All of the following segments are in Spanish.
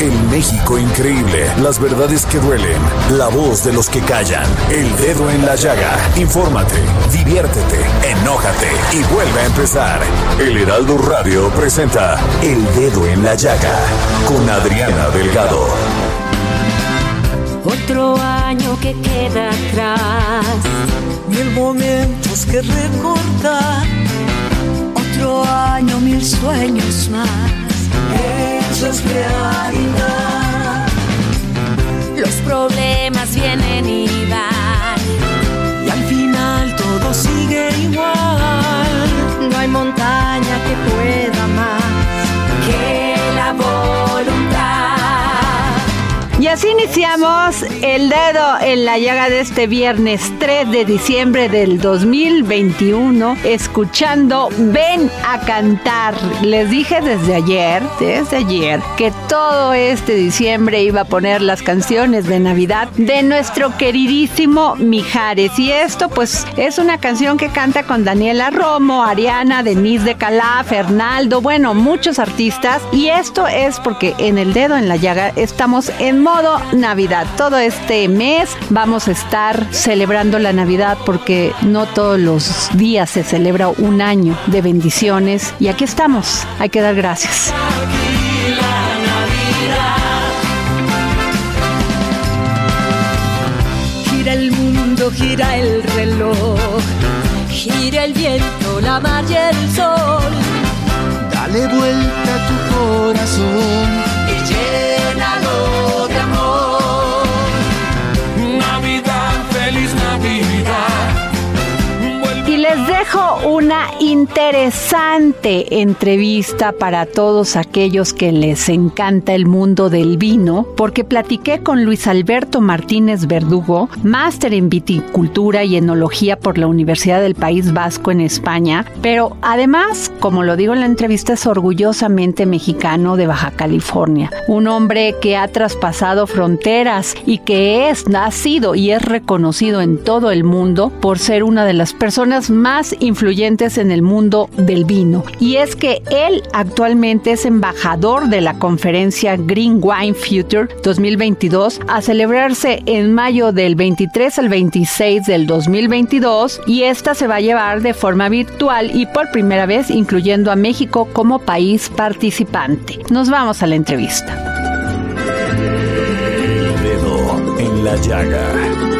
El México increíble, las verdades que duelen, la voz de los que callan, el dedo en la llaga. Infórmate, diviértete, enójate y vuelve a empezar. El Heraldo Radio presenta El Dedo en la Llaga con Adriana Delgado. Otro año que queda atrás, mil momentos que recordar. Otro año, mil sueños más hechos realidad. Los problemas vienen y van. Y al final todo sigue igual. Iniciamos el dedo en la llaga de este viernes 3 de diciembre del 2021, escuchando Ven a cantar. Les dije desde ayer, desde ayer, que todo este diciembre iba a poner las canciones de Navidad de nuestro queridísimo Mijares. Y esto pues es una canción que canta con Daniela Romo, Ariana, Denise de Calá, Fernaldo, bueno, muchos artistas. Y esto es porque en el dedo en la llaga estamos en modo Navidad. Todo este mes vamos a estar celebrando la Navidad porque no todos los días se celebra un año de bendiciones y aquí estamos. Hay que dar gracias. Gira el mundo, gira el reloj, gira el viento, la mar y el sol. Dale vuelta a tu corazón dejo una interesante entrevista para todos aquellos que les encanta el mundo del vino, porque platiqué con Luis Alberto Martínez Verdugo, máster en viticultura y enología por la Universidad del País Vasco en España, pero además, como lo digo en la entrevista, es orgullosamente mexicano de Baja California, un hombre que ha traspasado fronteras y que es, ha y es reconocido en todo el mundo por ser una de las personas más influyentes en el mundo del vino. Y es que él actualmente es embajador de la conferencia Green Wine Future 2022 a celebrarse en mayo del 23 al 26 del 2022 y esta se va a llevar de forma virtual y por primera vez incluyendo a México como país participante. Nos vamos a la entrevista. Dedo en la Llaga.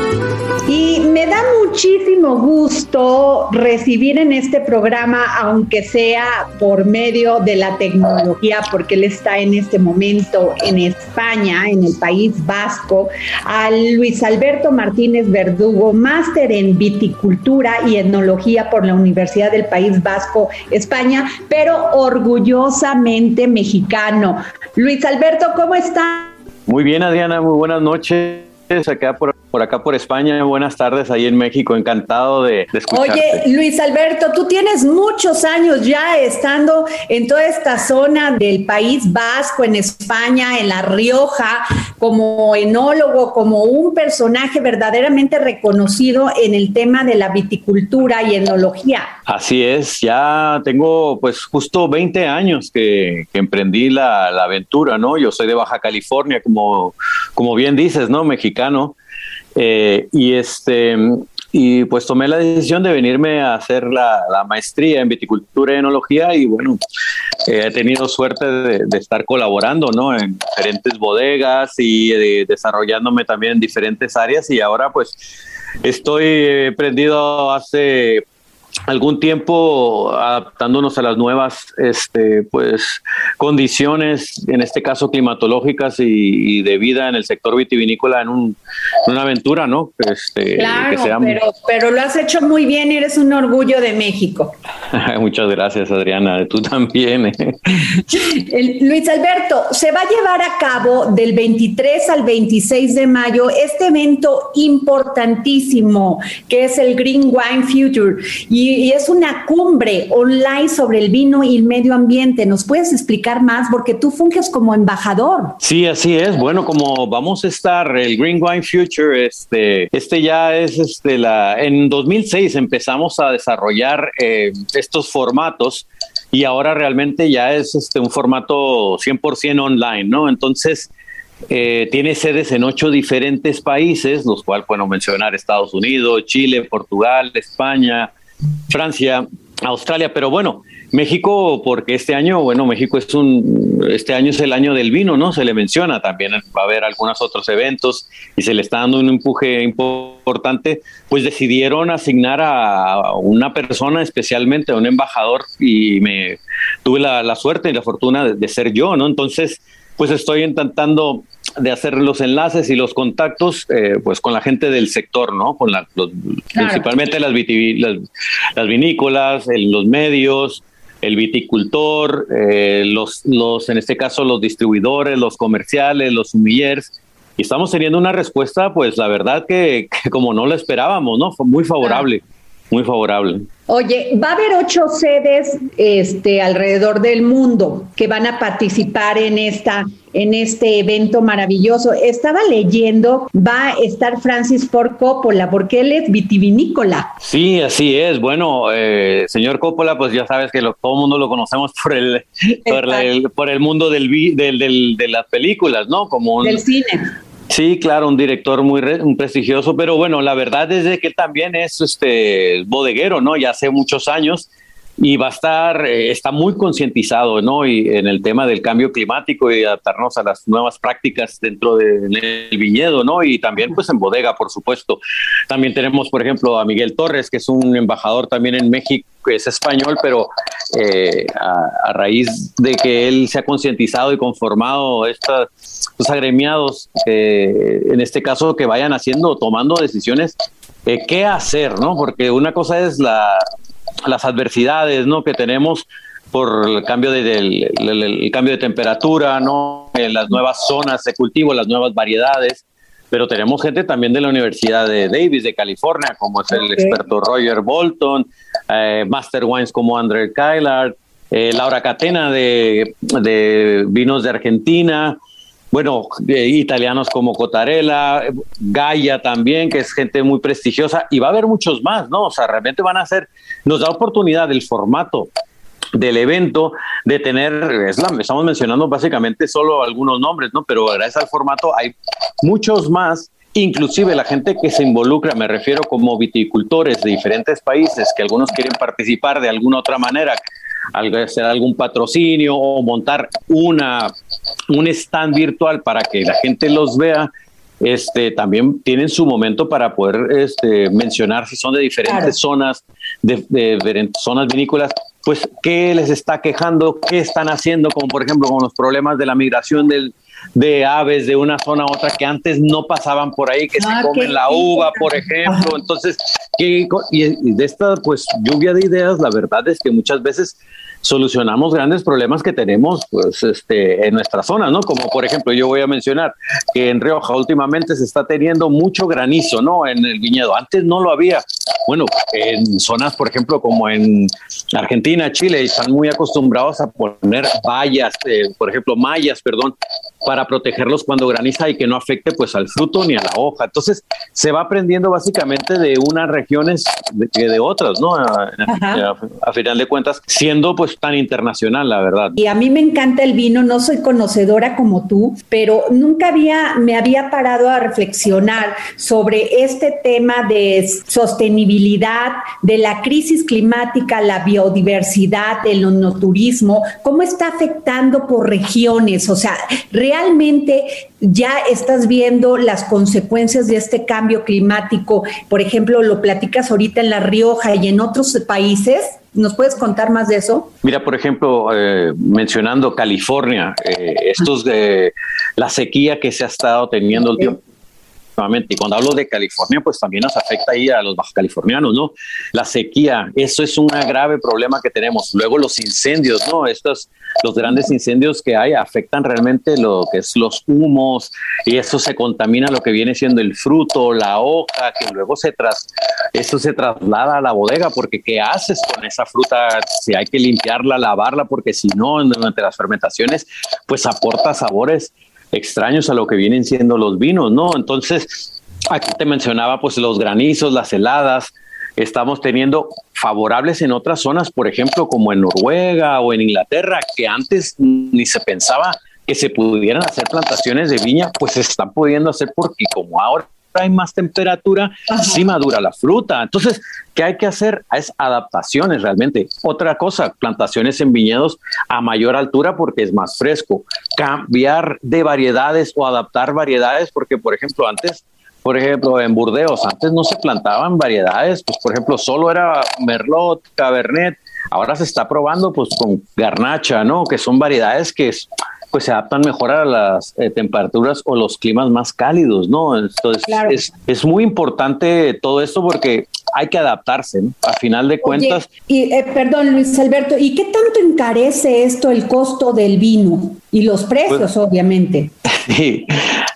Y me da muchísimo gusto recibir en este programa, aunque sea por medio de la tecnología, porque él está en este momento en España, en el País Vasco, a Luis Alberto Martínez Verdugo, máster en viticultura y etnología por la Universidad del País Vasco, España, pero orgullosamente mexicano. Luis Alberto, ¿cómo está? Muy bien, Adriana, muy buenas noches acá por, por, acá por España. Buenas tardes ahí en México. Encantado de, de escucharte. Oye, Luis Alberto, tú tienes muchos años ya estando en toda esta zona del País Vasco, en España, en La Rioja, como enólogo, como un personaje verdaderamente reconocido en el tema de la viticultura y enología. Así es, ya tengo pues justo 20 años que, que emprendí la, la, aventura, ¿no? Yo soy de Baja California, como, como bien dices, ¿no? Mexicano. Eh, y este, y pues tomé la decisión de venirme a hacer la, maestría en viticultura y enología y bueno, eh, he tenido suerte de, estar colaborando ¿no? en diferentes bodegas y eh, desarrollándome también en diferentes áreas y ahora pues estoy prendido hace algún tiempo adaptándonos a las nuevas este, pues, condiciones, en este caso climatológicas y, de vida en el sector vitivinícola en, un, una aventura, ¿no? Este, claro, pero, pero lo has hecho muy bien, eres un orgullo de México. Muchas gracias, Adriana, tú también. Luis Alberto, se va a llevar a cabo del 23 al 26 de mayo este evento importantísimo que es el Green Wine Future. Y y, es una cumbre online sobre el vino y el medio ambiente. ¿Nos puedes explicar más? Porque tú funges como embajador. Sí, así es. Bueno, como vamos a estar, el Green Wine Future, este, este ya es este, la. En 2006 empezamos a desarrollar eh, estos formatos y ahora realmente ya es este, un formato 100% online, ¿no? Entonces, eh, tiene sedes en ocho diferentes países, los cuales puedo mencionar Estados Unidos, Chile, Portugal, España, Francia, Australia, pero bueno, México, porque este año, bueno, México es un, este año es el año del vino, ¿no? Se le menciona también, va a haber algunos otros eventos y se le está dando un empuje importante, pues decidieron asignar a una persona especialmente, a un embajador, y me tuve la, suerte y la fortuna de, de ser yo, ¿no? Entonces, pues estoy intentando de hacer los enlaces y los contactos eh, pues con la gente del sector, ¿no? Con la, principalmente las, las, vinícolas, los medios, el viticultor, eh, los, los, en este caso los distribuidores, los comerciales, los sumillers. Y estamos teniendo una respuesta, pues la verdad que, como no lo esperábamos, ¿no? Fue muy favorable, muy favorable. Oye, va a haber ocho sedes este, alrededor del mundo que van a participar en esta en este evento maravilloso. Estaba leyendo, va a estar Francis Ford Coppola, porque él es vitivinícola. Sí, así es. Bueno, eh, señor Coppola, pues ya sabes que todo el mundo lo conocemos por el, por, el, mundo del, del, de las películas, ¿no? Como del cine. Sí, claro, un director muy prestigioso, pero bueno, la verdad es de que también es este bodeguero, ¿no? Ya hace muchos años y va a estar, eh, está muy concientizado, ¿no? Y en el tema del cambio climático y adaptarnos a las nuevas prácticas dentro del viñedo, ¿no? Y también, pues, en bodega, por supuesto. También tenemos, por ejemplo, a Miguel Torres, que es un embajador también en México, que es español, pero eh, a, raíz de que él se ha concientizado y conformado estos agremiados, eh, en este caso, que vayan haciendo, tomando decisiones qué hacer, ¿no? Porque una cosa es la, las adversidades ¿no? que tenemos por el cambio de, el, cambio de temperatura, ¿no? En las nuevas zonas de cultivo, las nuevas variedades, pero tenemos gente también de la Universidad de Davis de California, como es el experto Roger Bolton, eh, Master Wines como André Kylar, eh, Laura Catena de, de, vinos de Argentina, bueno, italianos como Cotarella, Gaia también, que es gente muy prestigiosa, y va a haber muchos más, ¿no? O sea, realmente van a ser, nos da oportunidad el formato del evento de tener, es la, estamos mencionando básicamente solo algunos nombres, ¿no? Pero gracias al formato hay muchos más inclusive la gente que se involucra, me refiero como viticultores de diferentes países, que algunos quieren participar de alguna otra manera, hacer algún patrocinio o montar una, un stand virtual para que la gente los vea, este, también tienen su momento para poder este, mencionar si son de diferentes zonas, de, de, zonas vinícolas, pues qué les está quejando, qué están haciendo, como por ejemplo con los problemas de la migración del, de aves de una zona a otra que antes no pasaban por ahí, que se ah, comen la uva, por ejemplo. Entonces, y de esta pues lluvia de ideas, la verdad es que muchas veces solucionamos grandes problemas que tenemos pues, este, en nuestra zona, ¿no? Como por ejemplo, yo voy a mencionar que en Rioja últimamente se está teniendo mucho granizo, ¿no? En el viñedo. Antes no lo había. Bueno, en zonas, por ejemplo, como en Argentina, Chile, están muy acostumbrados a poner vallas, eh, por ejemplo, mallas, perdón, para protegerlos cuando graniza y que no afecte pues al fruto ni a la hoja. Entonces se va aprendiendo básicamente de unas regiones que de, otras, ¿no? A, a, final de cuentas, siendo pues tan internacional, la verdad. Y a mí me encanta el vino, no soy conocedora como tú, pero nunca había, me había parado a reflexionar sobre este tema de sostenibilidad, de la crisis climática, la biodiversidad, el turismo, cómo está afectando por regiones, o sea, realmente ya estás viendo las consecuencias de este cambio climático, por ejemplo, lo platicas ahorita en La Rioja y en otros países. ¿Nos puedes contar más de eso? Mira, por ejemplo, eh, mencionando California, eh, estos de la sequía que se ha estado teniendo y cuando hablo de California, pues también nos afecta ahí a los californianos, ¿no? La sequía, eso es un grave problema que tenemos. Luego los incendios, ¿no? Estos, los grandes incendios que hay afectan realmente lo que es los humos y eso se contamina lo que viene siendo el fruto, la hoja, que luego se tras, eso se traslada a la bodega porque ¿qué haces con esa fruta? Si hay que limpiarla, lavarla, porque si no, durante las fermentaciones, pues aporta sabores extraños a lo que vienen siendo los vinos, ¿no? Entonces, aquí te mencionaba pues los granizos, las heladas, estamos teniendo favorables en otras zonas, por ejemplo, como en Noruega o en Inglaterra, que antes ni se pensaba que se pudieran hacer plantaciones de viña, pues se están pudiendo hacer porque como ahora hay más temperatura, sí madura la fruta. Entonces, ¿qué hay que hacer? Es adaptaciones realmente. Otra cosa, plantaciones en viñedos a mayor altura porque es más fresco. Cambiar de variedades o adaptar variedades porque, por ejemplo, antes por ejemplo, en Burdeos, antes no se plantaban variedades, pues por ejemplo, solo era Merlot, Cabernet, ahora se está probando pues con Garnacha, ¿no? Que son variedades que pues se adaptan mejor a las eh, temperaturas o los climas más cálidos, ¿no? Entonces es, es, muy importante todo esto porque hay que adaptarse, ¿no? A final de cuentas. y eh, perdón, Luis Alberto, ¿y qué tanto encarece esto el costo del vino y los precios, pues, obviamente? Sí,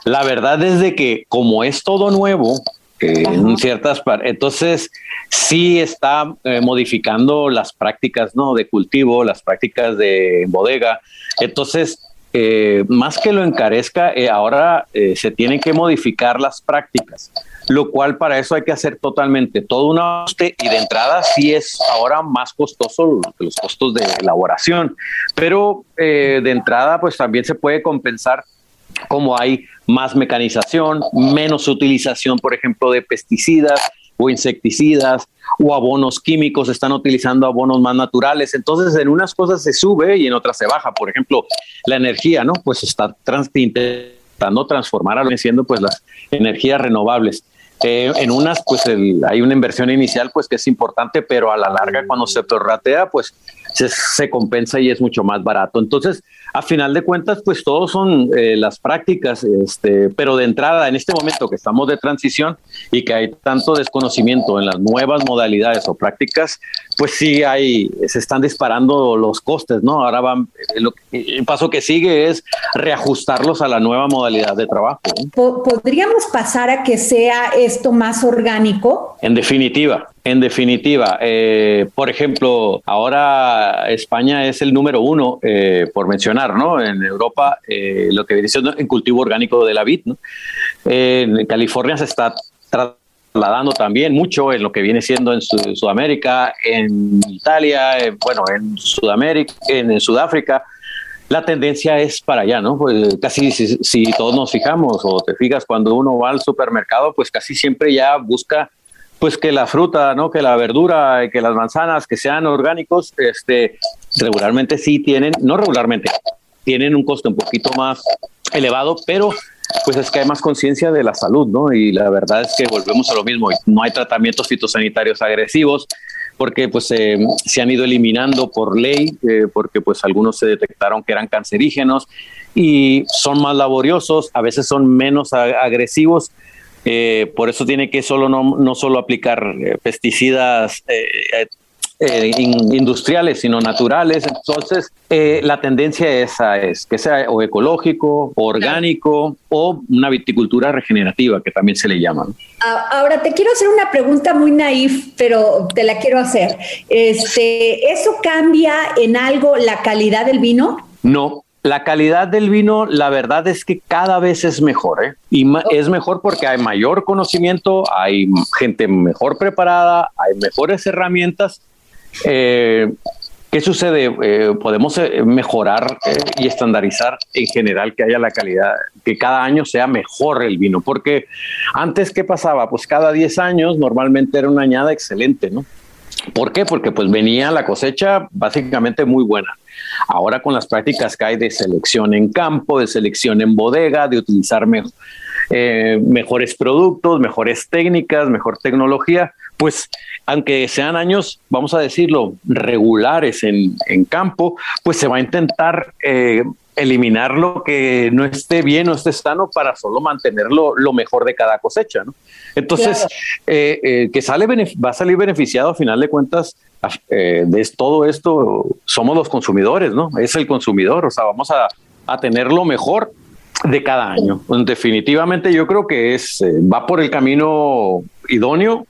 la verdad es de que como es todo nuevo, eh, en ciertas partes, entonces sí está modificando las prácticas no de cultivo, las prácticas de bodega. Entonces, eh, más que lo encarezca, eh, ahora eh, se tienen que modificar las prácticas, lo cual para eso hay que hacer totalmente todo un ajuste y de entrada sí es ahora más costoso los costos de elaboración, pero de entrada pues también se puede compensar como hay más mecanización, menos utilización, por ejemplo, de pesticidas o insecticidas, o abonos químicos, están utilizando abonos más naturales. Entonces, en unas cosas se sube y en otras se baja. Por ejemplo, la energía, ¿no? Pues está intentando transformar a lo siendo pues las energías renovables. Eh, en unas, pues hay una inversión inicial, pues que es importante, pero a la larga, cuando se prorratea, pues se, compensa y es mucho más barato. Entonces, a final de cuentas, pues todos son eh, las prácticas, este, pero de entrada, en este momento que estamos de transición y que hay tanto desconocimiento en las nuevas modalidades o prácticas, pues sí hay, se están disparando los costes, ¿no? Ahora van, eh, el paso que sigue es reajustarlos a la nueva modalidad de trabajo. ¿Podríamos pasar a que sea esto más orgánico? En definitiva, en definitiva, eh, por ejemplo, ahora España es el número uno, eh, por mencionar, ¿no? En Europa, eh, lo que viene siendo en cultivo orgánico de la vid, ¿no? en California se está trasladando también mucho en lo que viene siendo en Sudamérica, en Italia, bueno, en Sudamérica, en, Sudáfrica. La tendencia es para allá, ¿no? Pues casi si, si todos nos fijamos o te fijas cuando uno va al supermercado, pues casi siempre ya busca pues que la fruta, ¿no? Que la verdura, que las manzanas, que sean orgánicos, este, regularmente sí tienen, no regularmente, tienen un costo un poquito más elevado, pero pues es que hay más conciencia de la salud, ¿no? Y la verdad es que volvemos a lo mismo, no hay tratamientos fitosanitarios agresivos, porque pues se han ido eliminando por ley, eh, porque pues algunos se detectaron que eran cancerígenos y son más laboriosos, a veces son menos agresivos, eh, por eso tiene que solo no, no solo aplicar eh, pesticidas eh, industriales, sino naturales. Entonces, la tendencia esa es que sea o ecológico, o orgánico o una viticultura regenerativa, que también se le llama. Ahora te quiero hacer una pregunta muy naif, pero te la quiero hacer. Este, ¿Eso cambia en algo la calidad del vino? No, la calidad del vino, la verdad es que cada vez es mejor, ¿eh? Y es mejor porque hay mayor conocimiento, hay gente mejor preparada, hay mejores herramientas. Eh, ¿Qué sucede? Eh, podemos eh, mejorar y estandarizar en general que haya la calidad, que cada año sea mejor el vino, porque antes, ¿qué pasaba? Pues cada 10 años normalmente era una añada excelente, ¿no? ¿Por qué? Porque pues venía la cosecha básicamente muy buena. Ahora con las prácticas que hay de selección en campo, de selección en bodega, de utilizar eh, mejores productos, mejores técnicas, mejor tecnología, pues aunque sean años, vamos a decirlo, regulares en, campo, pues se va a intentar eh, eliminar lo que no esté bien o esté sano para solo mantenerlo lo mejor de cada cosecha, ¿no? Entonces, eh, eh, que sale va a salir beneficiado a final de cuentas eh, de todo esto, somos los consumidores, ¿no? Es el consumidor, o sea, vamos a, a tener lo mejor de cada año. Definitivamente yo creo que es va por el camino idóneo.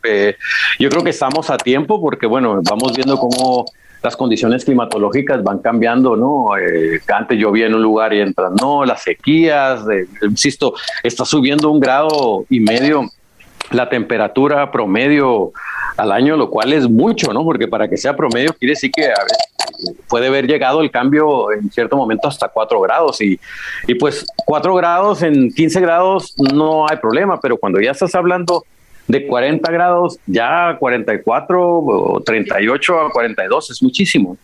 yo creo que estamos a tiempo porque, bueno, vamos viendo cómo las condiciones climatológicas van cambiando, ¿no? Eh, antes llovía en un lugar y entran, no, las sequías, insisto, está subiendo un grado y medio la temperatura promedio al año, lo cual es mucho, ¿no? Porque para que sea promedio quiere decir que puede haber llegado el cambio en cierto momento hasta 4 grados y, y pues 4 grados en 15 grados no hay problema, pero cuando ya estás hablando de 40 grados, ya 44 o 38 a 42 es muchísimo.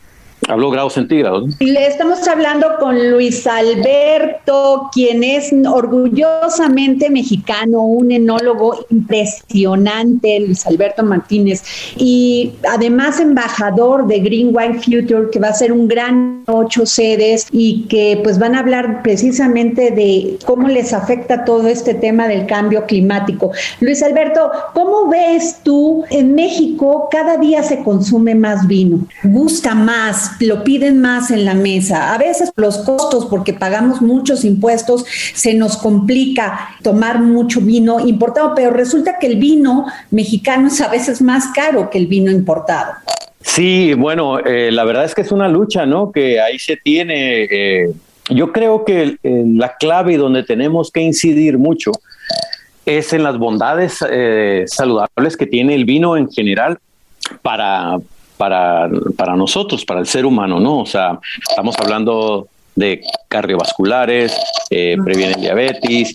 Hablo grados centígrados. Le estamos hablando con Luis Alberto, quien es orgullosamente mexicano, un enólogo impresionante, Luis Alberto Martínez, y además embajador de Green Wine Future, que va a ser un gran ocho sedes y que pues van a hablar precisamente de cómo les afecta todo este tema del cambio climático. Luis Alberto, ¿cómo ves tú en México cada día se consume más vino? ¿Gusta más? Lo piden más en la mesa. A veces los costos, porque pagamos muchos impuestos, se nos complica tomar mucho vino importado, pero resulta que el vino mexicano es a veces más caro que el vino importado. Sí, bueno, eh, la verdad es que es una lucha, ¿no? Que ahí se tiene. Eh, yo creo que la clave donde tenemos que incidir mucho es en las bondades eh, saludables que tiene el vino en general para, para, para nosotros, para el ser humano, ¿no? O sea, estamos hablando de cardiovasculares, eh, previenen diabetes,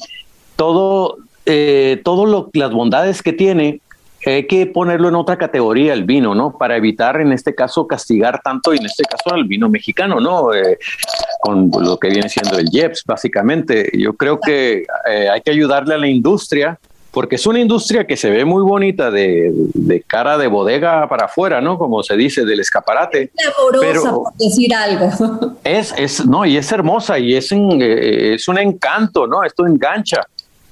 todo, eh, todo las bondades que tiene, hay que ponerlo en otra categoría el vino, ¿no? Para evitar, en este caso, castigar tanto, y en este caso al vino mexicano, ¿no? Eh, con lo que viene siendo el JEPS, básicamente. Yo creo que hay que ayudarle a la industria porque es una industria que se ve muy bonita de, cara de bodega para afuera, ¿no? Como se dice, del escaparate. Es por decir algo. Es, es, no, y es hermosa y es, eh, es un encanto, ¿no? Esto engancha,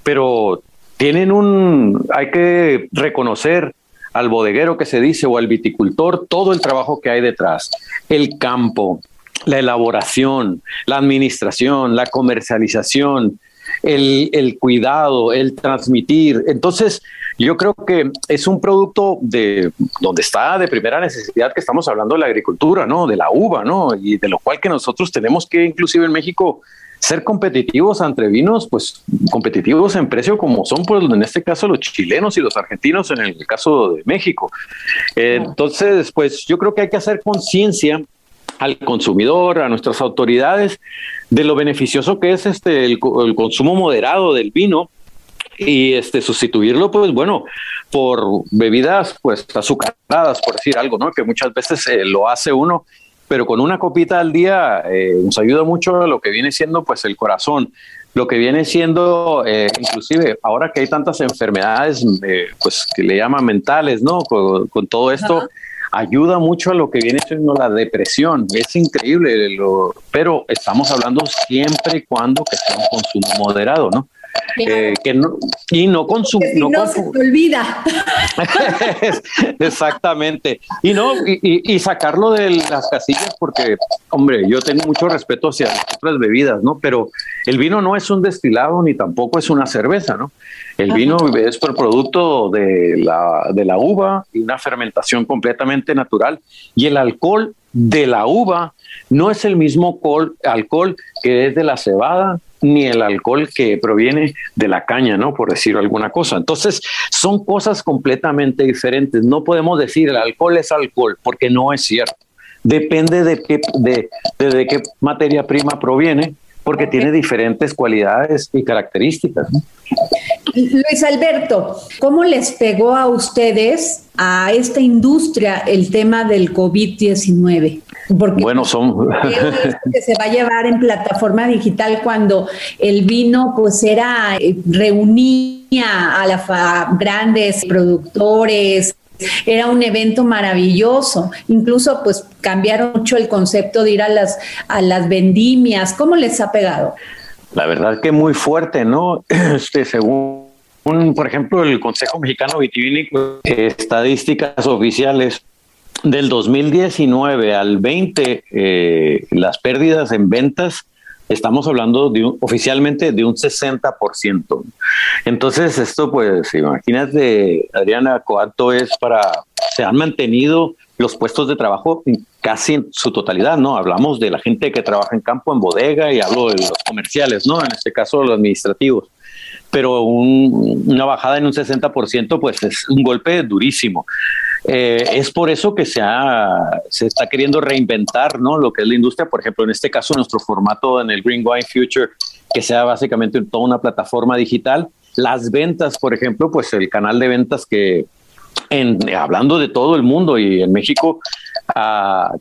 pero tienen un, hay que reconocer al bodeguero que se dice o al viticultor todo el trabajo que hay detrás, el campo, la elaboración, la administración, la comercialización, el, cuidado, el transmitir. Entonces, yo creo que es un producto de donde está de primera necesidad que estamos hablando de la agricultura, ¿no? De la uva, ¿no? Y de lo cual que nosotros tenemos que, inclusive en México, ser competitivos entre vinos, pues competitivos en precio como son, pues en este caso los chilenos y los argentinos en el caso de México. entonces, pues yo creo que hay que hacer conciencia al consumidor, a nuestras autoridades, de lo beneficioso que es este el, consumo moderado del vino y este sustituirlo pues bueno por bebidas pues azucaradas por decir algo no que muchas veces eh, lo hace uno pero con una copita al día eh, nos ayuda mucho lo que viene siendo pues el corazón lo que viene siendo eh, inclusive ahora que hay tantas enfermedades pues que le llaman mentales no con, todo esto ayuda mucho a lo que viene siendo la depresión. Es increíble, lo, pero estamos hablando siempre y cuando que sea un consumo moderado, ¿no? Eh, que no, y no consumir. no, se te olvida. Exactamente. Y no, y, sacarlo de las casillas, porque, hombre, yo tengo mucho respeto hacia otras bebidas, ¿no? Pero el vino no es un destilado ni tampoco es una cerveza, ¿no? El vino es por producto de la, de la uva y una fermentación completamente natural. Y el alcohol de la uva no es el mismo alcohol que es de la cebada, ni el alcohol que proviene de la caña, ¿no? Por decir alguna cosa. Entonces, son cosas completamente diferentes. No podemos decir el alcohol es alcohol, porque no es cierto. Depende de qué, de, de, qué materia prima proviene, porque tiene diferentes cualidades y características. Luis Alberto, ¿cómo les pegó a ustedes, a esta industria, el tema del COVID-19? Porque bueno, son que se va a llevar en plataforma digital cuando el vino pues era eh, reunía a las grandes productores, era un evento maravilloso. Incluso pues cambiaron mucho el concepto de ir a las a las vendimias. ¿Cómo les ha pegado? La verdad que muy fuerte, ¿no? Este según por ejemplo, el Consejo Mexicano Vitivínico, estadísticas oficiales del 2019 al 20, eh, las pérdidas en ventas, estamos hablando de oficialmente de un 60%. Entonces, esto, pues, imagínate, Adriana, cuánto es para, se han mantenido los puestos de trabajo casi en su totalidad, ¿no? Hablamos de la gente que trabaja en campo, en bodega, y hablo de los comerciales, ¿no? En este caso, los administrativos pero una bajada en un 60% pues es un golpe durísimo. Eh, es por eso que se, está queriendo reinventar ¿no? lo que es la industria, por ejemplo, en este caso nuestro formato en el Green Wine Future, que sea básicamente toda una plataforma digital. Las ventas, por ejemplo, pues el canal de ventas que, hablando de todo el mundo y en México,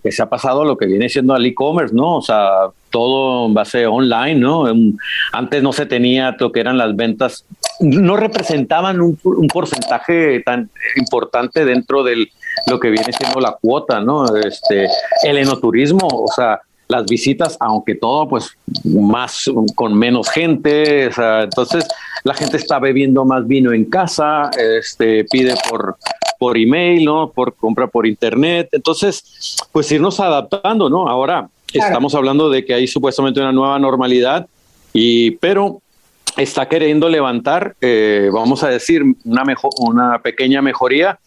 que se ha pasado lo que viene siendo al e-commerce, ¿no? O sea, todo en base online, ¿no? Antes no se tenía lo que eran las ventas, no representaban un, porcentaje tan importante dentro de lo que viene siendo la cuota, ¿no? Este, el enoturismo, o sea, las visitas, aunque todo pues más con menos gente, entonces la gente está bebiendo más vino en casa, este, pide por por email, ¿no? Por compra por internet. Entonces, pues irnos adaptando, ¿no? Ahora estamos hablando de que hay supuestamente una nueva normalidad, y, pero está queriendo levantar, eh, vamos a decir, una, mejor, una pequeña mejoría,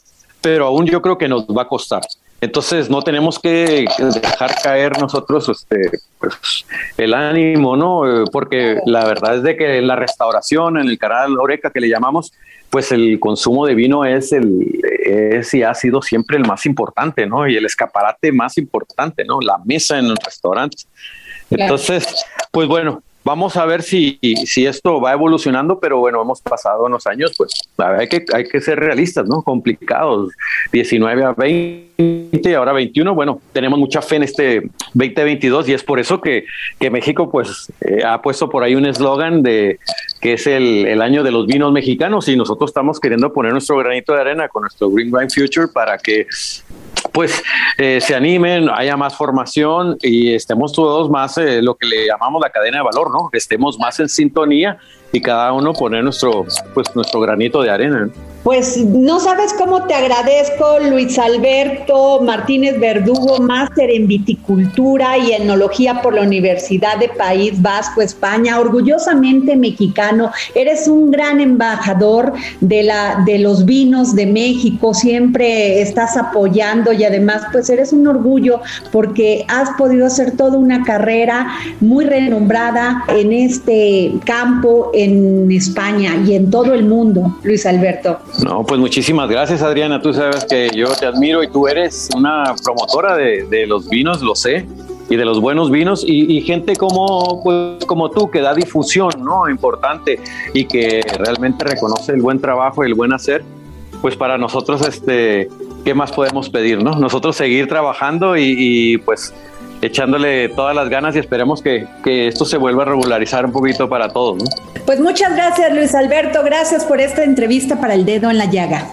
pero aún yo creo que nos va a costar. Entonces no tenemos que dejar caer nosotros este, pues, el ánimo, ¿no? Eh, porque la verdad es de que la restauración, en el canal Oreca que le llamamos, pues el consumo de vino es el es y ha sido siempre el más importante, ¿no? Y el escaparate más importante, ¿no? La mesa en el restaurante. Entonces, pues bueno, Vamos a ver si, si esto va evolucionando, pero bueno, hemos pasado unos años, pues hay que, hay que ser realistas, ¿no? Complicados. 19 a 20, ahora 21. Bueno, tenemos mucha fe en este 2022 y es por eso que, que México, pues, eh, ha puesto por ahí un eslogan de que es el, el, año de los vinos mexicanos y nosotros estamos queriendo poner nuestro granito de arena con nuestro Green Wine Future para que pues eh, se animen, haya más formación y estemos todos más eh, lo que le llamamos la cadena de valor, ¿no? Estemos más en sintonía y cada uno poner nuestro, pues, nuestro granito de arena. Pues no sabes cómo te agradezco, Luis Alberto Martínez Verdugo, máster en viticultura y enología por la Universidad de País Vasco, España, orgullosamente mexicano. Eres un gran embajador de, la, de los vinos de México, siempre estás apoyando y además pues eres un orgullo porque has podido hacer toda una carrera muy renombrada en este campo en España y en todo el mundo, Luis Alberto. No, pues muchísimas gracias Adriana, tú sabes que yo te admiro y tú eres una promotora de, los vinos, lo sé, y de los buenos vinos y, gente como, pues, como tú que da difusión, ¿no? Importante y que realmente reconoce el buen trabajo y el buen hacer, pues para nosotros, este, ¿qué más podemos pedir, no? Nosotros seguir trabajando y, pues echándole todas las ganas y esperemos que, que, esto se vuelva a regularizar un poquito para todos, ¿no? Pues muchas gracias, Luis Alberto. Gracias por esta entrevista para el dedo en la llaga.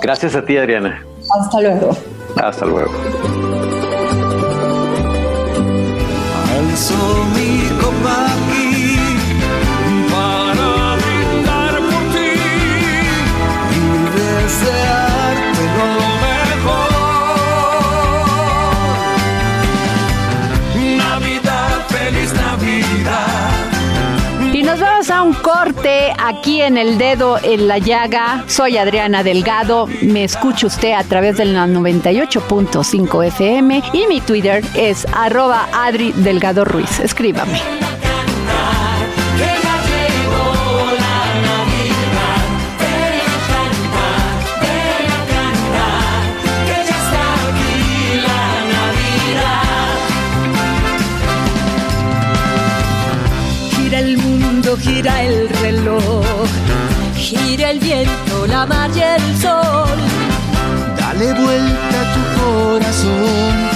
Gracias a ti, Adriana. Hasta luego. Hasta luego. Un corte aquí en El Dedo en la Llaga. Soy Adriana Delgado. Me escucha usted a través del 98.5 FM y mi Twitter es arroba Adri Delgado Ruiz. Escríbame. Gira el reloj, gira el viento, la mar y el sol. Dale vuelta a tu corazón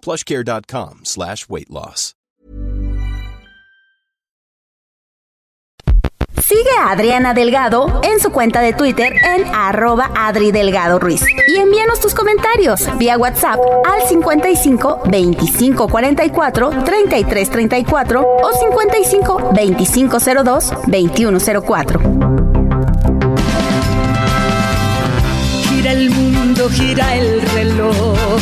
plushcare.com slash weight loss. Sigue a Adriana Delgado en su cuenta de Twitter en arroba Adri Delgado Ruiz. Y envíanos tus comentarios vía WhatsApp al 55 25 44 33 34 o 55 25 02 21 04. Gira el mundo, gira el reloj.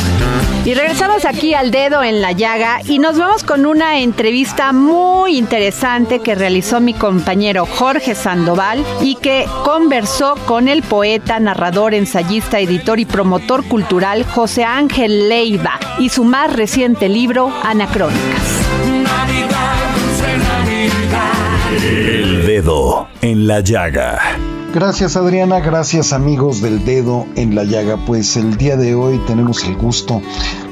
Y regresamos aquí al dedo en la llaga y nos vamos con una entrevista muy interesante que realizó mi compañero Jorge Sandoval y que conversó con el poeta, narrador, ensayista, editor y promotor cultural José Ángel Leiva y su más reciente libro, Anacrónicas. El dedo en la llaga. Gracias Adriana, gracias amigos del dedo en la llaga, pues el día de hoy tenemos el gusto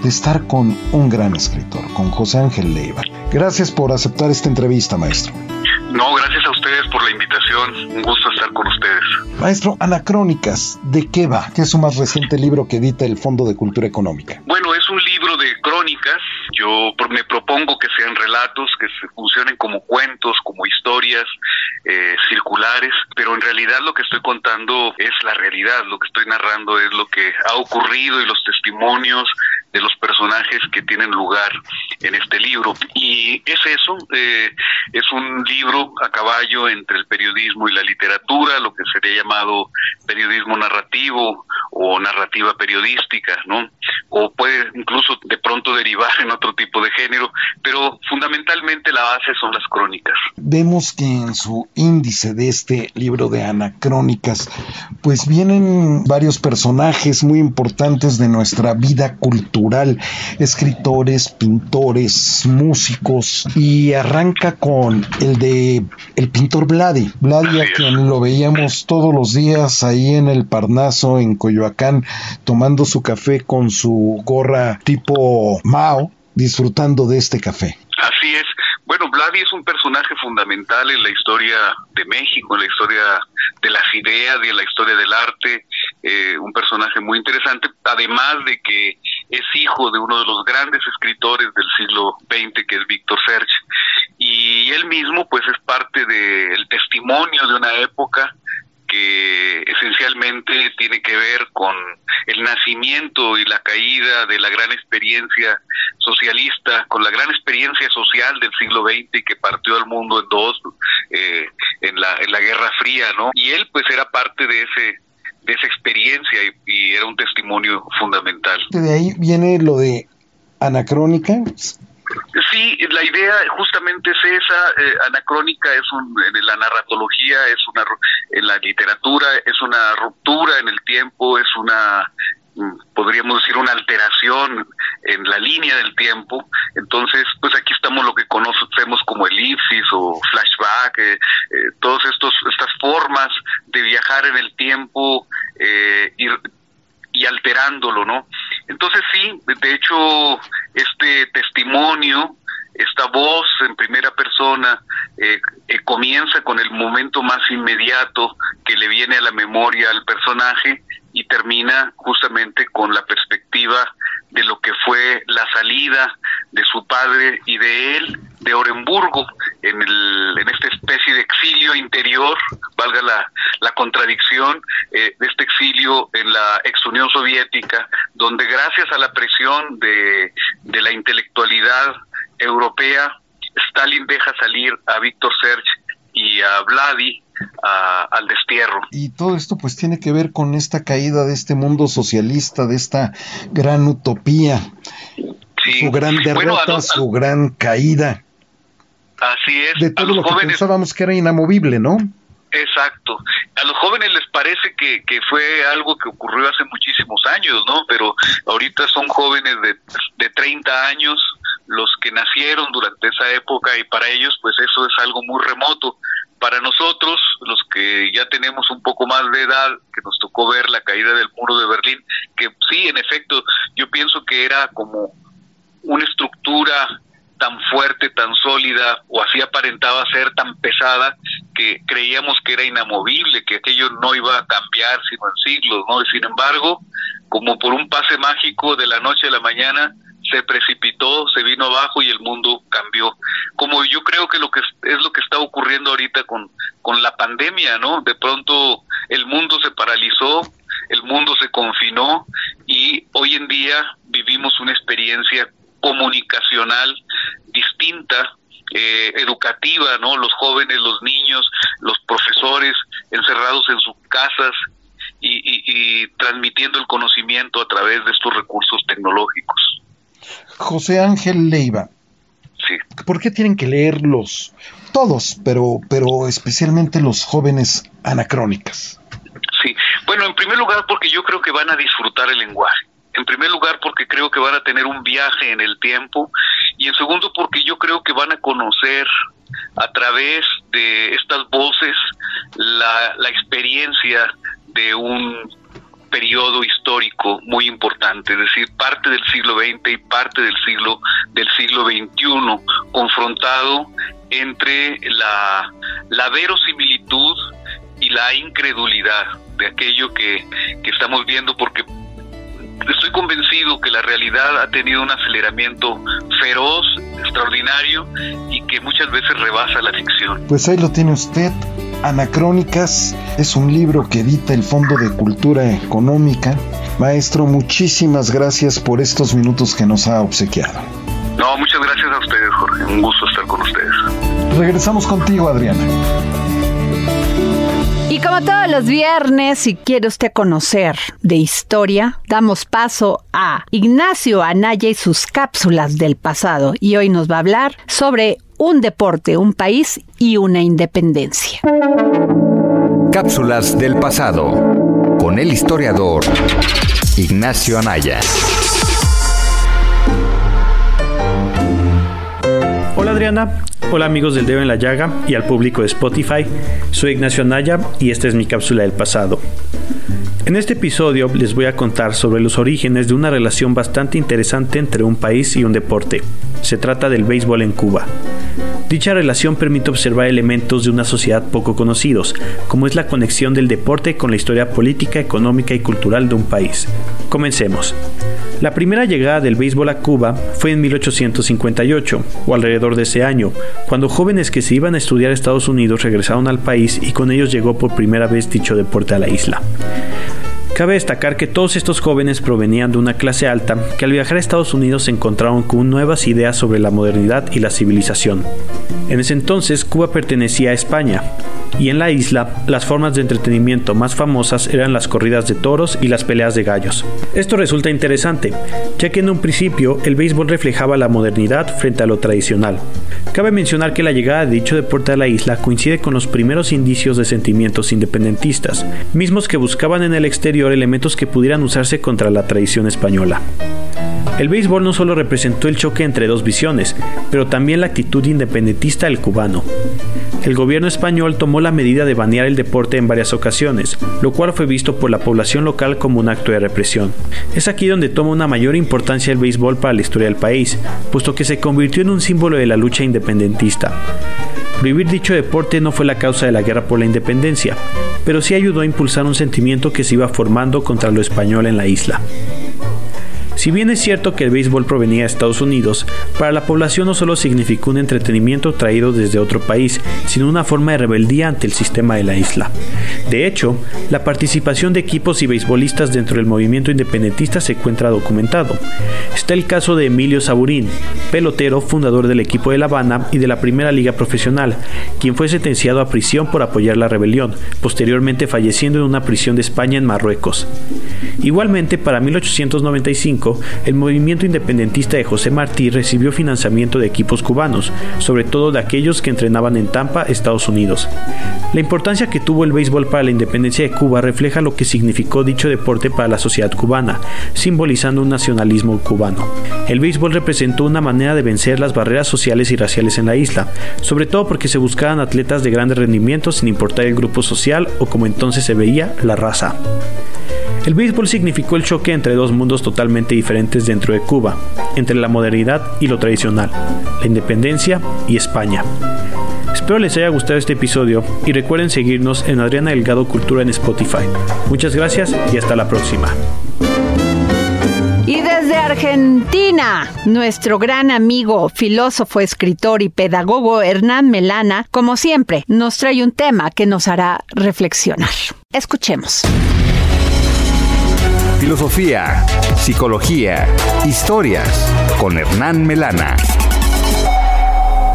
de estar con un gran escritor, con José Ángel Leiva. Gracias por aceptar esta entrevista, maestro. No, gracias a ustedes por la invitación, un gusto estar con ustedes. Maestro, Anacrónicas, ¿de qué va? ¿Qué es su más reciente libro que edita el Fondo de Cultura Económica? Bueno, es un libro de crónicas, yo me propongo que sean relatos, que se funcionen como cuentos, como historias eh, circulares, pero en realidad lo que estoy contando es la realidad, lo que estoy narrando es lo que ha ocurrido y los testimonios de los personajes que tienen lugar en este libro. Y es eso, eh, es un libro a caballo entre el periodismo y la literatura, lo que sería llamado periodismo narrativo o narrativa periodística, ¿no? O puede incluso de pronto derivar en otro tipo de género, pero fundamentalmente la base son las crónicas. Vemos que en su índice de este libro de anacrónicas, pues vienen varios personajes muy importantes de nuestra vida cultural, escritores, pintores, músicos, y arranca con el de el pintor Vladi, Vladi a quien lo veíamos todos los días ahí en el Parnaso en Coyoacán tomando su café con su gorra tipo Mao, disfrutando de este café. Así es. Bueno, Vladi es un personaje fundamental en la historia de México, en la historia de las ideas y en la historia del arte, eh, un personaje muy interesante, además de que es hijo de uno de los grandes escritores del siglo XX, que es Víctor Serge, y él mismo pues es parte del testimonio de una época esencialmente tiene que ver con el nacimiento y la caída de la gran experiencia socialista, con la gran experiencia social del siglo XX que partió al mundo en dos eh, en la en la Guerra Fría, ¿no? Y él pues era parte de ese de esa experiencia y, y era un testimonio fundamental. De ahí viene lo de anacrónica. Sí, la idea justamente es esa. Eh, anacrónica es un, en la narratología, es una, en la literatura, es una ruptura en el tiempo, es una, mm, podríamos decir, una alteración en la línea del tiempo. Entonces, pues aquí estamos lo que conocemos como elipsis o flashback, eh, eh, todas estas formas de viajar en el tiempo eh, y alterándolo, ¿no? Entonces sí, de hecho, este testimonio, esta voz en primera persona, eh, eh, comienza con el momento más inmediato que le viene a la memoria al personaje y termina justamente con la perspectiva de lo que fue la salida de su padre y de él de Orenburgo en, el, en esta especie de exilio interior, valga la, la contradicción, eh, de este exilio en la ex Unión Soviética, donde gracias a la presión de, de la intelectualidad europea, Stalin deja salir a Víctor Serge y a Vladi al destierro. Y todo esto pues tiene que ver con esta caída de este mundo socialista, de esta gran utopía, su gran derrota, su gran caída. Así es. De todo lo que pensábamos que era inamovible, ¿no? Exacto. A los jóvenes les parece que, que fue algo que ocurrió hace muchísimos años, ¿no? Pero ahorita son jóvenes de, de 30 años los que nacieron durante esa época y para ellos pues eso es algo muy remoto. Para nosotros, los que ya tenemos un poco más de edad, que nos tocó ver la caída del muro de Berlín, que sí, en efecto, yo pienso que era como una estructura tan fuerte, tan sólida, o así aparentaba ser tan pesada, que creíamos que era inamovible, que aquello no iba a cambiar sino en siglos, ¿no? sin embargo, como por un pase mágico de la noche a la mañana, se precipitó, se vino abajo y el mundo cambió. Como yo creo que lo que es lo que está ocurriendo ahorita con, con la pandemia, ¿no? De pronto el mundo se paralizó, el mundo se confinó y hoy en día vivimos una experiencia comunicacional distinta, eh, educativa, ¿no? Los jóvenes, los niños, los profesores encerrados en sus casas y, y transmitiendo el conocimiento a través de estos recursos tecnológicos. José Ángel Leiva. Sí. ¿Por qué tienen que leerlos? Todos, pero, pero especialmente los jóvenes anacrónicas. Sí, bueno, en primer lugar porque yo creo que van a disfrutar el lenguaje. En primer lugar porque creo que van a tener un viaje en el tiempo y en segundo porque yo creo que van a conocer a través de estas voces la, la experiencia de un periodo histórico muy importante, es decir, parte del siglo XX y parte del siglo del siglo XXI, confrontado entre la, la verosimilitud y la incredulidad de aquello que, que estamos viendo, porque estoy convencido que la realidad ha tenido un aceleramiento feroz, extraordinario y que muchas veces rebasa la ficción. Pues ahí lo tiene usted, Anacrónicas es un libro que edita el Fondo de Cultura Económica. Maestro, muchísimas gracias por estos minutos que nos ha obsequiado. No, muchas gracias a ustedes, Jorge. Un gusto estar con ustedes. Regresamos contigo, Adriana. Como todos los viernes, si quiere usted conocer de historia, damos paso a Ignacio Anaya y sus cápsulas del pasado. Y hoy nos va a hablar sobre un deporte, un país y una independencia. Cápsulas del pasado con el historiador Ignacio Anaya. Adriana, hola amigos del Dedo en la Llaga y al público de Spotify. Soy Ignacio Anaya y esta es mi cápsula del pasado. En este episodio les voy a contar sobre los orígenes de una relación bastante interesante entre un país y un deporte. Se trata del béisbol en Cuba. Dicha relación permite observar elementos de una sociedad poco conocidos, como es la conexión del deporte con la historia política, económica y cultural de un país. Comencemos. La primera llegada del béisbol a Cuba fue en 1858, o alrededor de ese año, cuando jóvenes que se iban a estudiar a Estados Unidos regresaron al país y con ellos llegó por primera vez dicho deporte a la isla. Cabe destacar que todos estos jóvenes provenían de una clase alta que al viajar a Estados Unidos se encontraron con nuevas ideas sobre la modernidad y la civilización. En ese entonces Cuba pertenecía a España, y en la isla las formas de entretenimiento más famosas eran las corridas de toros y las peleas de gallos. Esto resulta interesante, ya que en un principio el béisbol reflejaba la modernidad frente a lo tradicional. Cabe mencionar que la llegada de dicho deporte a la isla coincide con los primeros indicios de sentimientos independentistas, mismos que buscaban en el exterior elementos que pudieran usarse contra la tradición española. El béisbol no solo representó el choque entre dos visiones, pero también la actitud independentista del cubano. El gobierno español tomó la medida de banear el deporte en varias ocasiones, lo cual fue visto por la población local como un acto de represión. Es aquí donde toma una mayor importancia el béisbol para la historia del país, puesto que se convirtió en un símbolo de la lucha independentista. Prohibir dicho deporte no fue la causa de la guerra por la independencia, pero sí ayudó a impulsar un sentimiento que se iba formando contra lo español en la isla. Si bien es cierto que el béisbol provenía de Estados Unidos, para la población no solo significó un entretenimiento traído desde otro país, sino una forma de rebeldía ante el sistema de la isla. De hecho, la participación de equipos y beisbolistas dentro del movimiento independentista se encuentra documentado. Está el caso de Emilio Saburín, pelotero fundador del equipo de La Habana y de la primera liga profesional, quien fue sentenciado a prisión por apoyar la rebelión, posteriormente falleciendo en una prisión de España en Marruecos. Igualmente, para 1895, el movimiento independentista de José Martí recibió financiamiento de equipos cubanos, sobre todo de aquellos que entrenaban en Tampa, Estados Unidos. La importancia que tuvo el béisbol para la independencia de Cuba refleja lo que significó dicho deporte para la sociedad cubana, simbolizando un nacionalismo cubano. El béisbol representó una manera de vencer las barreras sociales y raciales en la isla, sobre todo porque se buscaban atletas de grandes rendimientos sin importar el grupo social o como entonces se veía, la raza. El béisbol significó el choque entre dos mundos totalmente diferentes dentro de Cuba, entre la modernidad y lo tradicional, la independencia y España. Espero les haya gustado este episodio y recuerden seguirnos en Adriana Delgado Cultura en Spotify. Muchas gracias y hasta la próxima. Y desde Argentina, nuestro gran amigo, filósofo, escritor y pedagogo Hernán Melana, como siempre, nos trae un tema que nos hará reflexionar. Escuchemos. Filosofía, psicología, historias con Hernán Melana.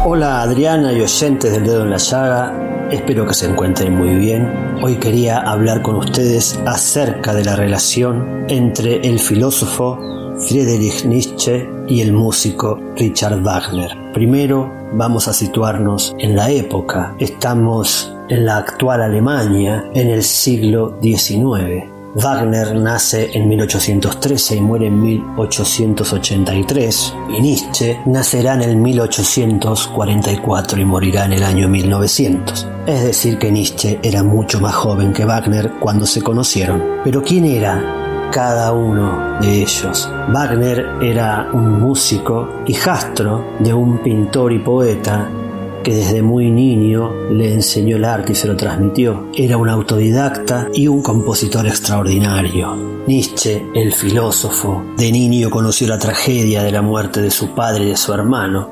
Hola Adriana y oyentes del dedo en la llaga, espero que se encuentren muy bien. Hoy quería hablar con ustedes acerca de la relación entre el filósofo Friedrich Nietzsche y el músico Richard Wagner. Primero vamos a situarnos en la época. Estamos en la actual Alemania en el siglo XIX. Wagner nace en 1813 y muere en 1883, y Nietzsche nacerá en el 1844 y morirá en el año 1900. Es decir, que Nietzsche era mucho más joven que Wagner cuando se conocieron. Pero ¿quién era cada uno de ellos. Wagner era un músico, hijastro de un pintor y poeta que desde muy niño le enseñó el arte y se lo transmitió. Era un autodidacta y un compositor extraordinario. Nietzsche, el filósofo, de niño conoció la tragedia de la muerte de su padre y de su hermano,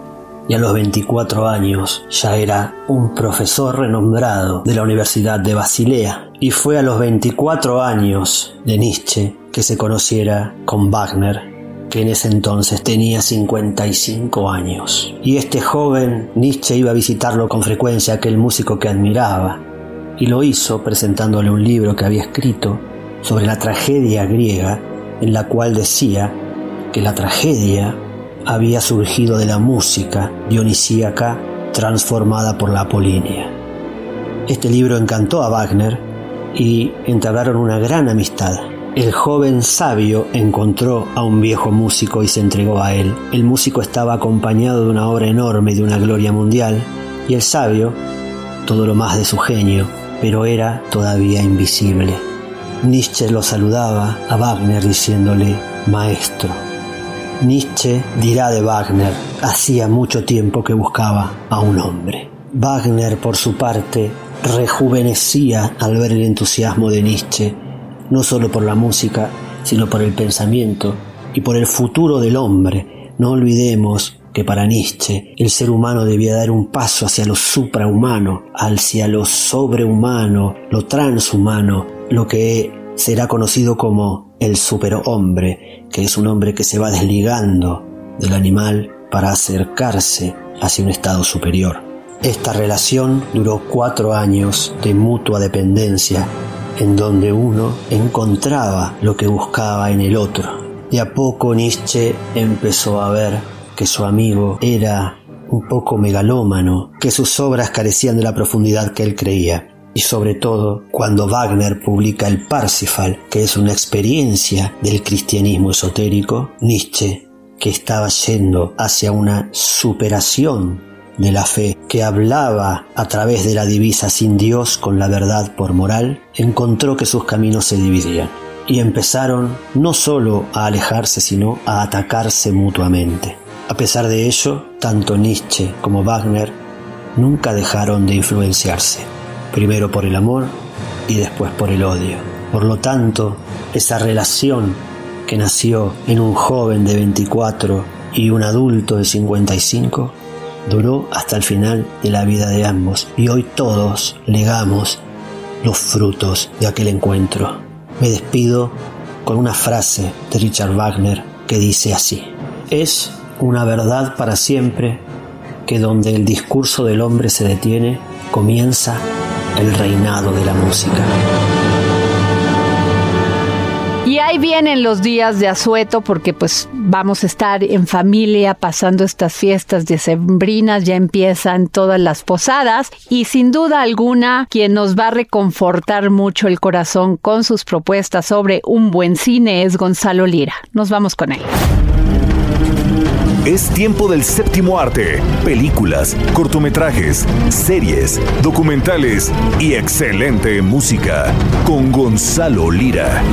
y a los 24 años ya era un profesor renombrado de la Universidad de Basilea. Y fue a los 24 años de Nietzsche que se conociera con Wagner que en ese entonces tenía 55 años. Y este joven Nietzsche iba a visitarlo con frecuencia, aquel músico que admiraba, y lo hizo presentándole un libro que había escrito sobre la tragedia griega, en la cual decía que la tragedia había surgido de la música dionisíaca transformada por la apolínea. Este libro encantó a Wagner y entablaron una gran amistad. El joven sabio encontró a un viejo músico y se entregó a él. El músico estaba acompañado de una obra enorme y de una gloria mundial, y el sabio, todo lo más de su genio, pero era todavía invisible. Nietzsche lo saludaba a Wagner diciéndole, Maestro. Nietzsche dirá de Wagner, hacía mucho tiempo que buscaba a un hombre. Wagner, por su parte, rejuvenecía al ver el entusiasmo de Nietzsche no solo por la música, sino por el pensamiento y por el futuro del hombre. No olvidemos que para Nietzsche el ser humano debía dar un paso hacia lo suprahumano, hacia lo sobrehumano, lo transhumano, lo que será conocido como el superhombre, que es un hombre que se va desligando del animal para acercarse hacia un estado superior. Esta relación duró cuatro años de mutua dependencia, en donde uno encontraba lo que buscaba en el otro. De a poco Nietzsche empezó a ver que su amigo era un poco megalómano, que sus obras carecían de la profundidad que él creía. Y sobre todo cuando Wagner publica el Parsifal, que es una experiencia del cristianismo esotérico, Nietzsche, que estaba yendo hacia una superación de la fe, que hablaba a través de la divisa sin Dios con la verdad por moral, encontró que sus caminos se dividían y empezaron no solo a alejarse, sino a atacarse mutuamente. A pesar de ello, tanto Nietzsche como Wagner nunca dejaron de influenciarse, primero por el amor y después por el odio. Por lo tanto, esa relación que nació en un joven de 24 y un adulto de 55 duró hasta el final de la vida de ambos y hoy todos legamos los frutos de aquel encuentro. Me despido con una frase de Richard Wagner que dice así, es una verdad para siempre que donde el discurso del hombre se detiene, comienza el reinado de la música. Ahí vienen los días de asueto porque pues vamos a estar en familia pasando estas fiestas de sembrinas, ya empiezan todas las posadas y sin duda alguna quien nos va a reconfortar mucho el corazón con sus propuestas sobre un buen cine es Gonzalo Lira. Nos vamos con él. Es tiempo del séptimo arte, películas, cortometrajes, series, documentales y excelente música con Gonzalo Lira.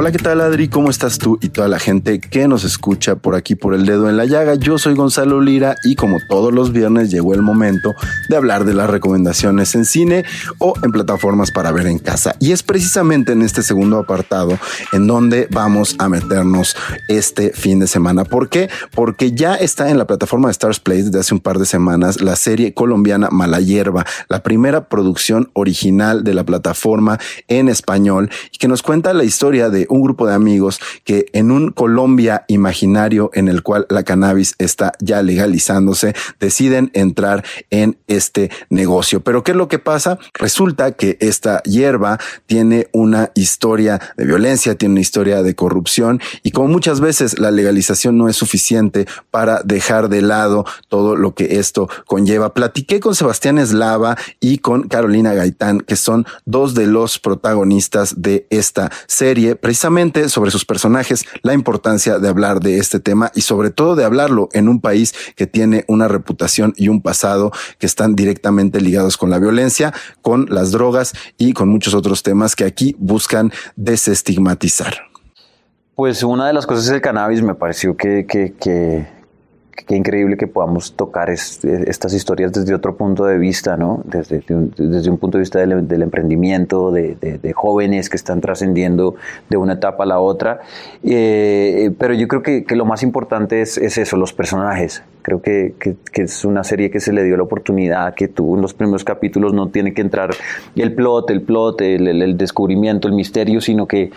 Hola, ¿qué tal Adri? ¿Cómo estás tú y toda la gente que nos escucha por aquí por el dedo en la llaga? Yo soy Gonzalo Lira y como todos los viernes llegó el momento de hablar de las recomendaciones en cine o en plataformas para ver en casa. Y es precisamente en este segundo apartado en donde vamos a meternos este fin de semana. ¿Por qué? Porque ya está en la plataforma de Stars Play desde hace un par de semanas la serie colombiana Mala Hierba, la primera producción original de la plataforma en español y que nos cuenta la historia de un grupo de amigos que en un Colombia imaginario en el cual la cannabis está ya legalizándose, deciden entrar en este negocio. Pero ¿qué es lo que pasa? Resulta que esta hierba tiene una historia de violencia, tiene una historia de corrupción y como muchas veces la legalización no es suficiente para dejar de lado todo lo que esto conlleva. Platiqué con Sebastián Eslava y con Carolina Gaitán, que son dos de los protagonistas de esta serie sobre sus personajes, la importancia de hablar de este tema y sobre todo de hablarlo en un país que tiene una reputación y un pasado que están directamente ligados con la violencia, con las drogas y con muchos otros temas que aquí buscan desestigmatizar. Pues una de las cosas del cannabis me pareció que, que, que qué increíble que podamos tocar estas historias desde otro punto de vista, ¿no? Desde, un, desde un punto de vista del, emprendimiento, de, jóvenes que están trascendiendo de una etapa a la otra. Eh, pero yo creo que, lo más importante es, eso, los personajes. Creo que, es una serie que se le dio la oportunidad, que tú en los primeros capítulos no tiene que entrar el plot, el plot, el, descubrimiento, el misterio, sino que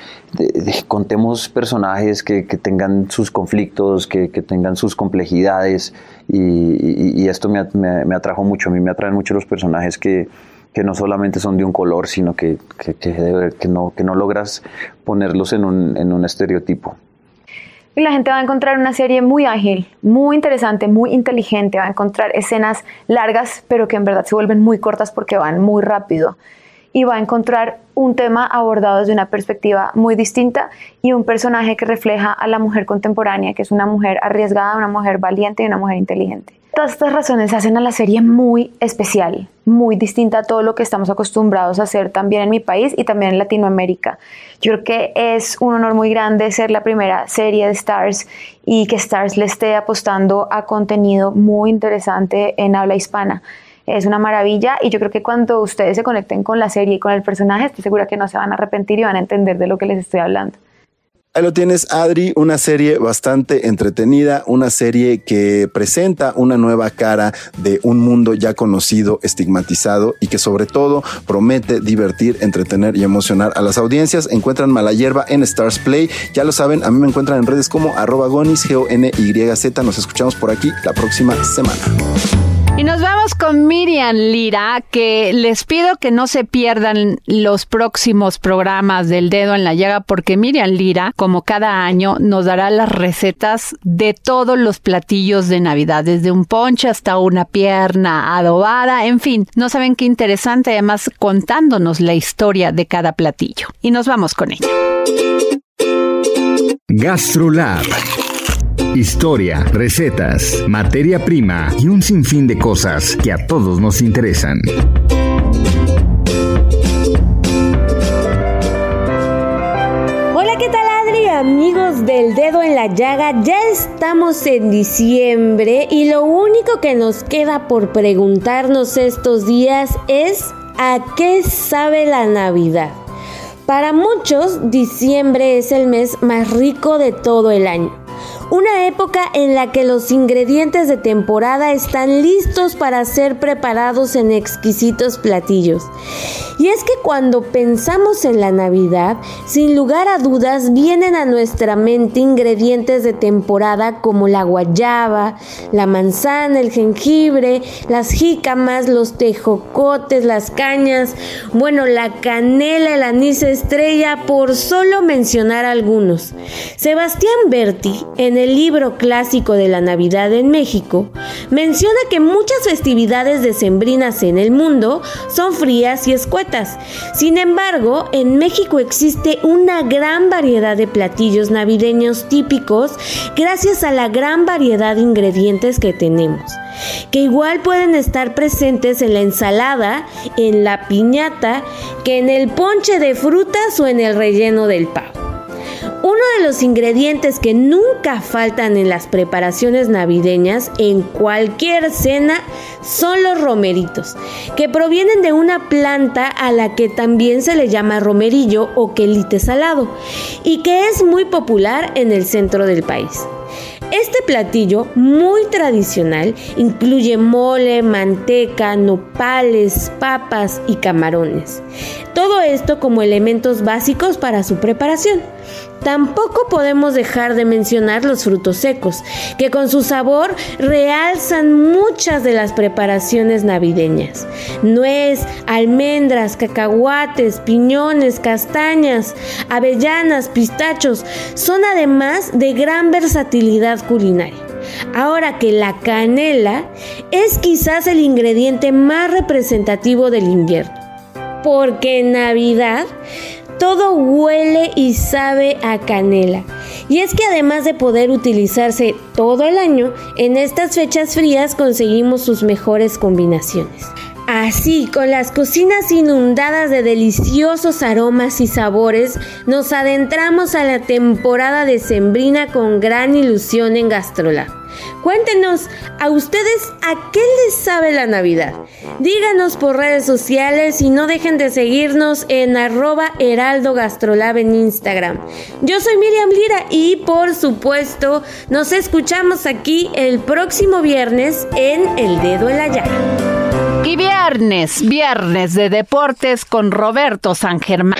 contemos personajes que, tengan sus conflictos, que tengan sus complejidades y, esto me, atrajo mucho, a mí me atraen mucho los personajes que, no solamente son de un color, sino que, que, no, que no logras ponerlos en un, en un estereotipo. Y la gente va a encontrar una serie muy ágil, muy interesante, muy inteligente, va a encontrar escenas largas, pero que en verdad se vuelven muy cortas porque van muy rápido y va a encontrar un tema abordado desde una perspectiva muy distinta y un personaje que refleja a la mujer contemporánea, que es una mujer arriesgada, una mujer valiente y una mujer inteligente. Todas estas razones hacen a la serie muy especial, muy distinta a todo lo que estamos acostumbrados a hacer también en mi país y también en Latinoamérica. Yo creo que es un honor muy grande ser la primera serie de Stars y que Stars le esté apostando a contenido muy interesante en habla hispana es una maravilla y yo creo que cuando ustedes se conecten con la serie y con el personaje, estoy segura que no se van a arrepentir y van a entender de lo que les estoy hablando. Ahí lo tienes, Adri, una serie bastante entretenida, una serie que presenta una nueva cara de un mundo ya conocido, estigmatizado y que sobre todo promete divertir, entretener y emocionar a las audiencias. Encuentran Mala Hierba en Stars Play. Ya lo saben, a mí me encuentran en redes como arroba gonis, G-O-N-Y-Z. Nos escuchamos por aquí la próxima semana. Y nos vamos con Miriam Lira, que les pido que no se pierdan los próximos programas del dedo en la llaga, porque Miriam Lira, como cada año, nos dará las recetas de todos los platillos de Navidad, desde un ponche hasta una pierna adobada, en fin, no saben qué interesante, además contándonos la historia de cada platillo. Y nos vamos con ella. GastroLab Historia, recetas, materia prima y un sinfín de cosas que a todos nos interesan. Amigos del dedo en la llaga, ya estamos en diciembre y lo único que nos queda por preguntarnos estos días es ¿a qué sabe la Navidad? Para muchos, diciembre es el mes más rico de todo el año una época en la que los ingredientes de temporada están listos para ser preparados en exquisitos platillos. Y es que cuando pensamos en la Navidad, sin lugar a dudas vienen a nuestra mente ingredientes de temporada como la guayaba, la manzana, el jengibre, las jícamas, los tejocotes, las cañas, bueno, la canela, el anís estrella, por solo mencionar algunos. Sebastián Berti, en el libro clásico de la Navidad en México, menciona que muchas festividades decembrinas en el mundo son frías y escuetas. Sin embargo, en México existe una gran variedad de platillos navideños típicos gracias a la gran variedad de ingredientes que tenemos que igual pueden estar presentes en la ensalada, en la piñata, que en el ponche de frutas o en el relleno del pavo. De los ingredientes que nunca faltan en las preparaciones navideñas en cualquier cena son los romeritos, que provienen de una planta a la que también se le llama romerillo o quelite salado y que es muy popular en el centro del país. Este platillo, muy tradicional, incluye mole, manteca, nopales, papas y camarones. Todo esto como elementos básicos para su preparación. Tampoco podemos dejar de mencionar los frutos secos, que con su sabor realzan muchas de las preparaciones navideñas. Nuez, almendras, cacahuates, piñones, castañas, avellanas, pistachos son además de gran versatilidad culinaria. Ahora que la canela es quizás el ingrediente más representativo del invierno, porque en Navidad todo huele y sabe a canela. Y es que además de poder utilizarse todo el año, en estas fechas frías conseguimos sus mejores combinaciones. Así, con las cocinas inundadas de deliciosos aromas y sabores, nos adentramos a la temporada decembrina con gran ilusión en Gastrolab. Cuéntenos, ¿a ustedes a qué les sabe la Navidad? Díganos por redes sociales y no dejen de seguirnos en arroba heraldo gastrolab en Instagram. Yo soy Miriam Lira y por supuesto nos escuchamos aquí el próximo viernes en El Dedo en la Llaga. Y viernes, viernes de deportes con Roberto San Germán.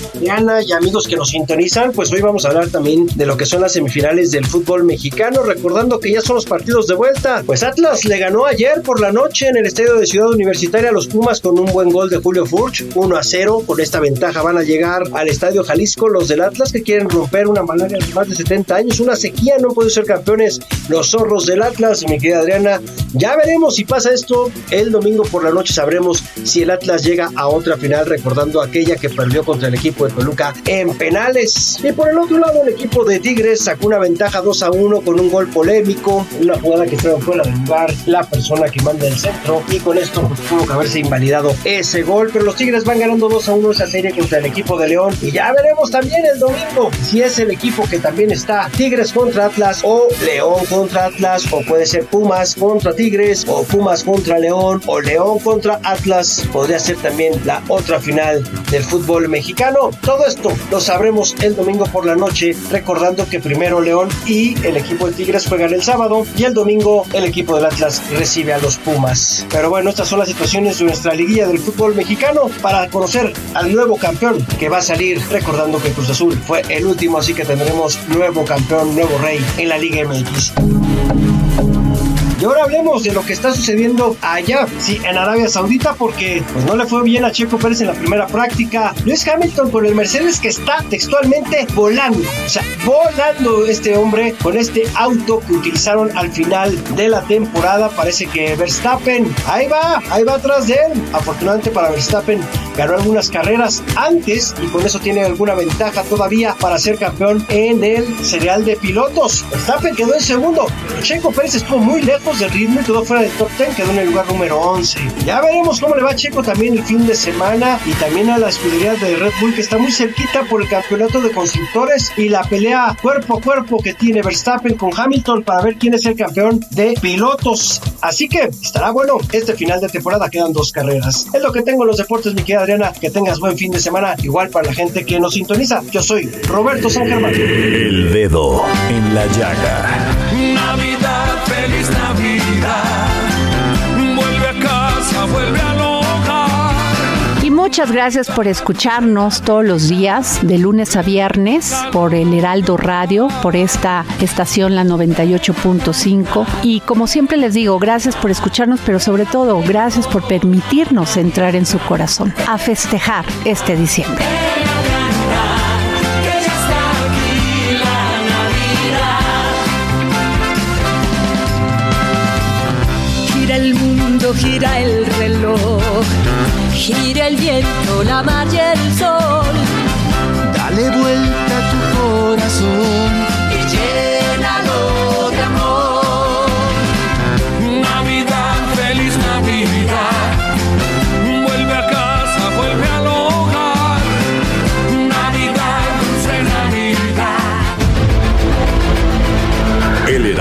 Diana y amigos que nos sintonizan, pues hoy vamos a hablar también de lo que son las semifinales del fútbol mexicano, recordando que ya son los partidos de vuelta. Pues Atlas le ganó ayer por la noche en el estadio de Ciudad Universitaria a los Pumas con un buen gol de Julio Furch, 1 a 0. Con esta ventaja van a llegar al estadio Jalisco los del Atlas que quieren romper una malaria de más de 70 años, una sequía, no pueden ser campeones los zorros del Atlas, mi querida Adriana. Ya veremos si pasa esto. El domingo por la noche sabremos si el Atlas llega a otra final, recordando aquella que perdió contra el equipo de Toluca en penales. Y por el otro lado, el equipo de Tigres sacó una ventaja 2 a 1 con un gol polémico, una jugada que estaba fuera del lugar, la persona que manda el centro, y con esto pues, tuvo que haberse invalidado ese gol. Pero los Tigres van ganando 2 a 1 esa serie contra el equipo de León. Y ya veremos también el domingo si es el equipo que también está Tigres contra Atlas o León contra Atlas, o puede ser Pumas contra Tigres, o Pumas contra León, o León contra Atlas. Podría ser también la otra final del fútbol mexicano. Todo esto lo sabremos el domingo por la noche, recordando que primero León y el equipo de Tigres juegan el sábado y el domingo el equipo del Atlas recibe a los Pumas. Pero bueno, estas son las situaciones de nuestra liguilla del fútbol mexicano para conocer al nuevo campeón que va a salir, recordando que Cruz Azul fue el último, así que tendremos nuevo campeón, nuevo rey en la Liga MX. Y ahora hablemos de lo que está sucediendo allá, sí, en Arabia Saudita, porque pues no le fue bien a Checo Pérez en la primera práctica. Luis Hamilton con el Mercedes que está textualmente volando, o sea, volando este hombre con este auto que utilizaron al final de la temporada. Parece que Verstappen, ahí va, ahí va atrás de él. Afortunadamente para Verstappen ganó algunas carreras antes y con eso tiene alguna ventaja todavía para ser campeón en el serial de pilotos. Verstappen quedó en segundo, Checo Pérez estuvo muy lejos de ritmo y quedó fuera del top 10, quedó en el lugar número 11. Ya veremos cómo le va a Checo también el fin de semana y también a la escudería de Red Bull que está muy cerquita por el campeonato de constructores y la pelea cuerpo a cuerpo que tiene Verstappen con Hamilton para ver quién es el campeón de pilotos. Así que estará bueno este final de temporada, quedan dos carreras. Es lo que tengo en los deportes, mi querida Adriana, que tengas buen fin de semana, igual para la gente que nos sintoniza. Yo soy Roberto San Germán. El dedo en la llaga. Navidad, feliz Navidad. Vuelve a casa, vuelve al hogar. Y muchas gracias por escucharnos todos los días, de lunes a viernes, por el Heraldo Radio, por esta estación, la 98.5. Y como siempre les digo, gracias por escucharnos, pero sobre todo, gracias por permitirnos entrar en su corazón, a festejar este diciembre. Gira el reloj, gira el viento, la mar y el sol. Dale vuelta a tu corazón